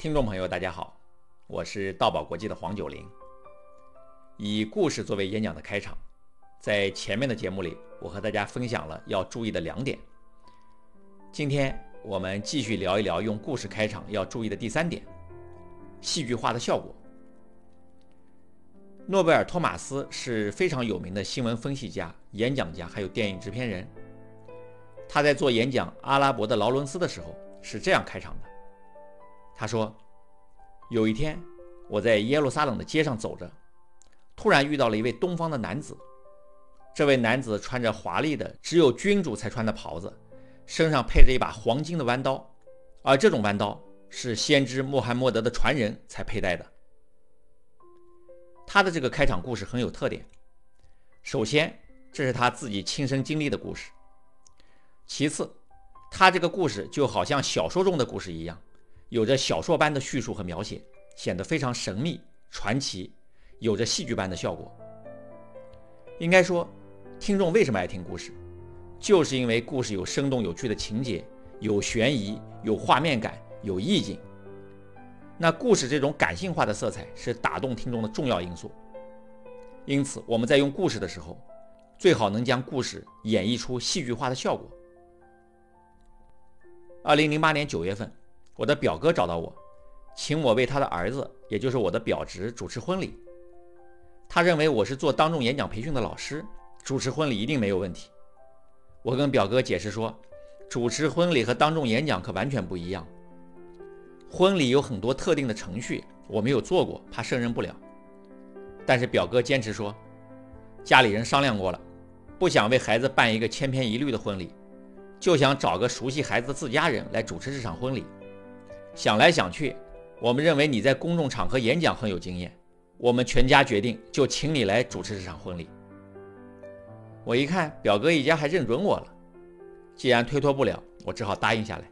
听众朋友，大家好，我是道宝国际的黄九龄。以故事作为演讲的开场，在前面的节目里，我和大家分享了要注意的两点。今天我们继续聊一聊用故事开场要注意的第三点：戏剧化的效果。诺贝尔·托马斯是非常有名的新闻分析家、演讲家，还有电影制片人。他在做演讲《阿拉伯的劳伦斯》的时候是这样开场的。他说：“有一天，我在耶路撒冷的街上走着，突然遇到了一位东方的男子。这位男子穿着华丽的、只有君主才穿的袍子，身上配着一把黄金的弯刀，而这种弯刀是先知穆罕默德的传人才佩戴的。他的这个开场故事很有特点。首先，这是他自己亲身经历的故事；其次，他这个故事就好像小说中的故事一样。”有着小说般的叙述和描写，显得非常神秘传奇，有着戏剧般的效果。应该说，听众为什么爱听故事，就是因为故事有生动有趣的情节，有悬疑，有画面感，有意境。那故事这种感性化的色彩是打动听众的重要因素。因此，我们在用故事的时候，最好能将故事演绎出戏剧化的效果。二零零八年九月份。我的表哥找到我，请我为他的儿子，也就是我的表侄主持婚礼。他认为我是做当众演讲培训的老师，主持婚礼一定没有问题。我跟表哥解释说，主持婚礼和当众演讲可完全不一样。婚礼有很多特定的程序，我没有做过，怕胜任不了。但是表哥坚持说，家里人商量过了，不想为孩子办一个千篇一律的婚礼，就想找个熟悉孩子的自家人来主持这场婚礼。想来想去，我们认为你在公众场合演讲很有经验，我们全家决定就请你来主持这场婚礼。我一看表哥一家还认准我了，既然推脱不了，我只好答应下来。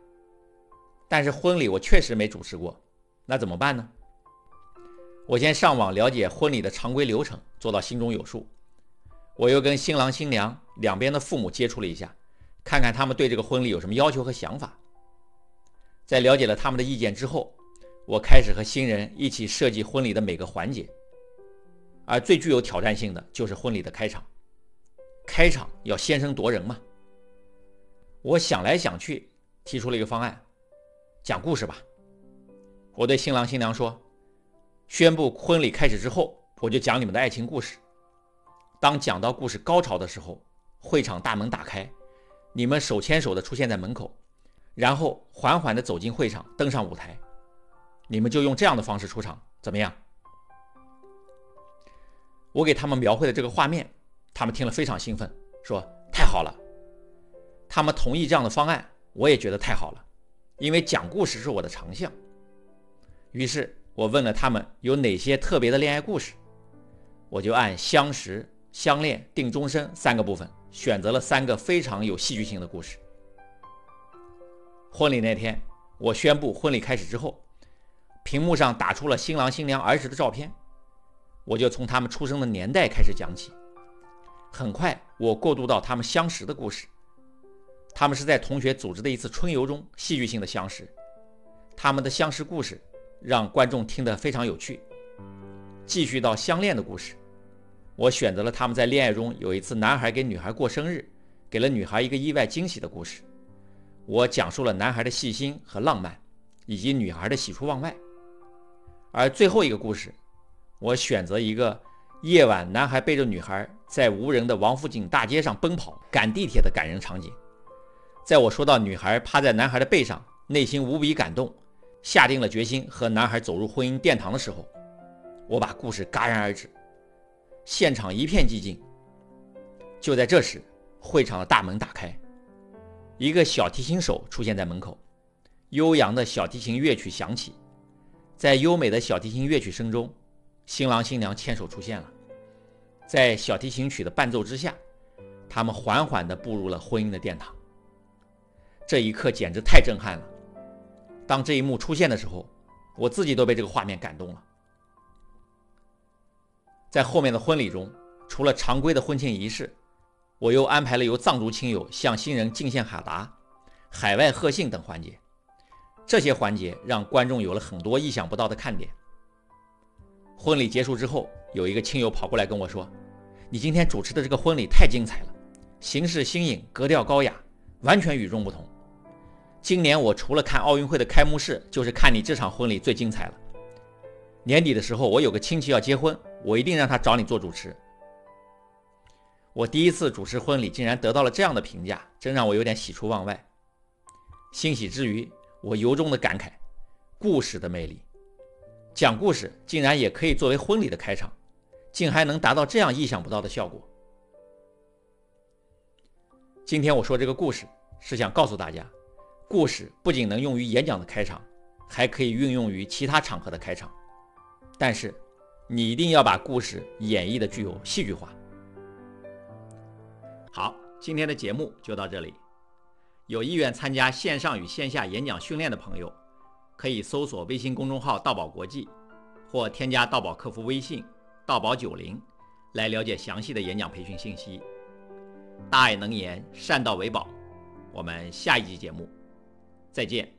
但是婚礼我确实没主持过，那怎么办呢？我先上网了解婚礼的常规流程，做到心中有数。我又跟新郎新娘两边的父母接触了一下，看看他们对这个婚礼有什么要求和想法。在了解了他们的意见之后，我开始和新人一起设计婚礼的每个环节。而最具有挑战性的就是婚礼的开场。开场要先声夺人嘛。我想来想去，提出了一个方案：讲故事吧。我对新郎新娘说：“宣布婚礼开始之后，我就讲你们的爱情故事。当讲到故事高潮的时候，会场大门打开，你们手牵手的出现在门口。”然后缓缓地走进会场，登上舞台。你们就用这样的方式出场，怎么样？我给他们描绘的这个画面，他们听了非常兴奋，说太好了。他们同意这样的方案，我也觉得太好了，因为讲故事是我的长项。于是我问了他们有哪些特别的恋爱故事，我就按相识、相恋、定终身三个部分，选择了三个非常有戏剧性的故事。婚礼那天，我宣布婚礼开始之后，屏幕上打出了新郎新娘儿时的照片，我就从他们出生的年代开始讲起。很快，我过渡到他们相识的故事。他们是在同学组织的一次春游中戏剧性的相识，他们的相识故事让观众听得非常有趣。继续到相恋的故事，我选择了他们在恋爱中有一次男孩给女孩过生日，给了女孩一个意外惊喜的故事。我讲述了男孩的细心和浪漫，以及女孩的喜出望外。而最后一个故事，我选择一个夜晚男孩背着女孩在无人的王府井大街上奔跑、赶地铁的感人场景。在我说到女孩趴在男孩的背上，内心无比感动，下定了决心和男孩走入婚姻殿堂的时候，我把故事戛然而止，现场一片寂静。就在这时，会场的大门打开。一个小提琴手出现在门口，悠扬的小提琴乐曲响起，在优美的小提琴乐曲声中，新郎新娘牵手出现了。在小提琴曲的伴奏之下，他们缓缓地步入了婚姻的殿堂。这一刻简直太震撼了。当这一幕出现的时候，我自己都被这个画面感动了。在后面的婚礼中，除了常规的婚庆仪式。我又安排了由藏族亲友向新人敬献哈达、海外贺信等环节。这些环节让观众有了很多意想不到的看点。婚礼结束之后，有一个亲友跑过来跟我说：“你今天主持的这个婚礼太精彩了，形式新颖，格调高雅，完全与众不同。今年我除了看奥运会的开幕式，就是看你这场婚礼最精彩了。年底的时候，我有个亲戚要结婚，我一定让他找你做主持。”我第一次主持婚礼，竟然得到了这样的评价，真让我有点喜出望外。欣喜之余，我由衷的感慨：故事的魅力，讲故事竟然也可以作为婚礼的开场，竟还能达到这样意想不到的效果。今天我说这个故事，是想告诉大家，故事不仅能用于演讲的开场，还可以运用于其他场合的开场。但是，你一定要把故事演绎的具有戏剧化。好，今天的节目就到这里。有意愿参加线上与线下演讲训练的朋友，可以搜索微信公众号“道宝国际”，或添加道宝客服微信“道宝九零”来了解详细的演讲培训信息。大爱能言，善道为宝。我们下一集节目再见。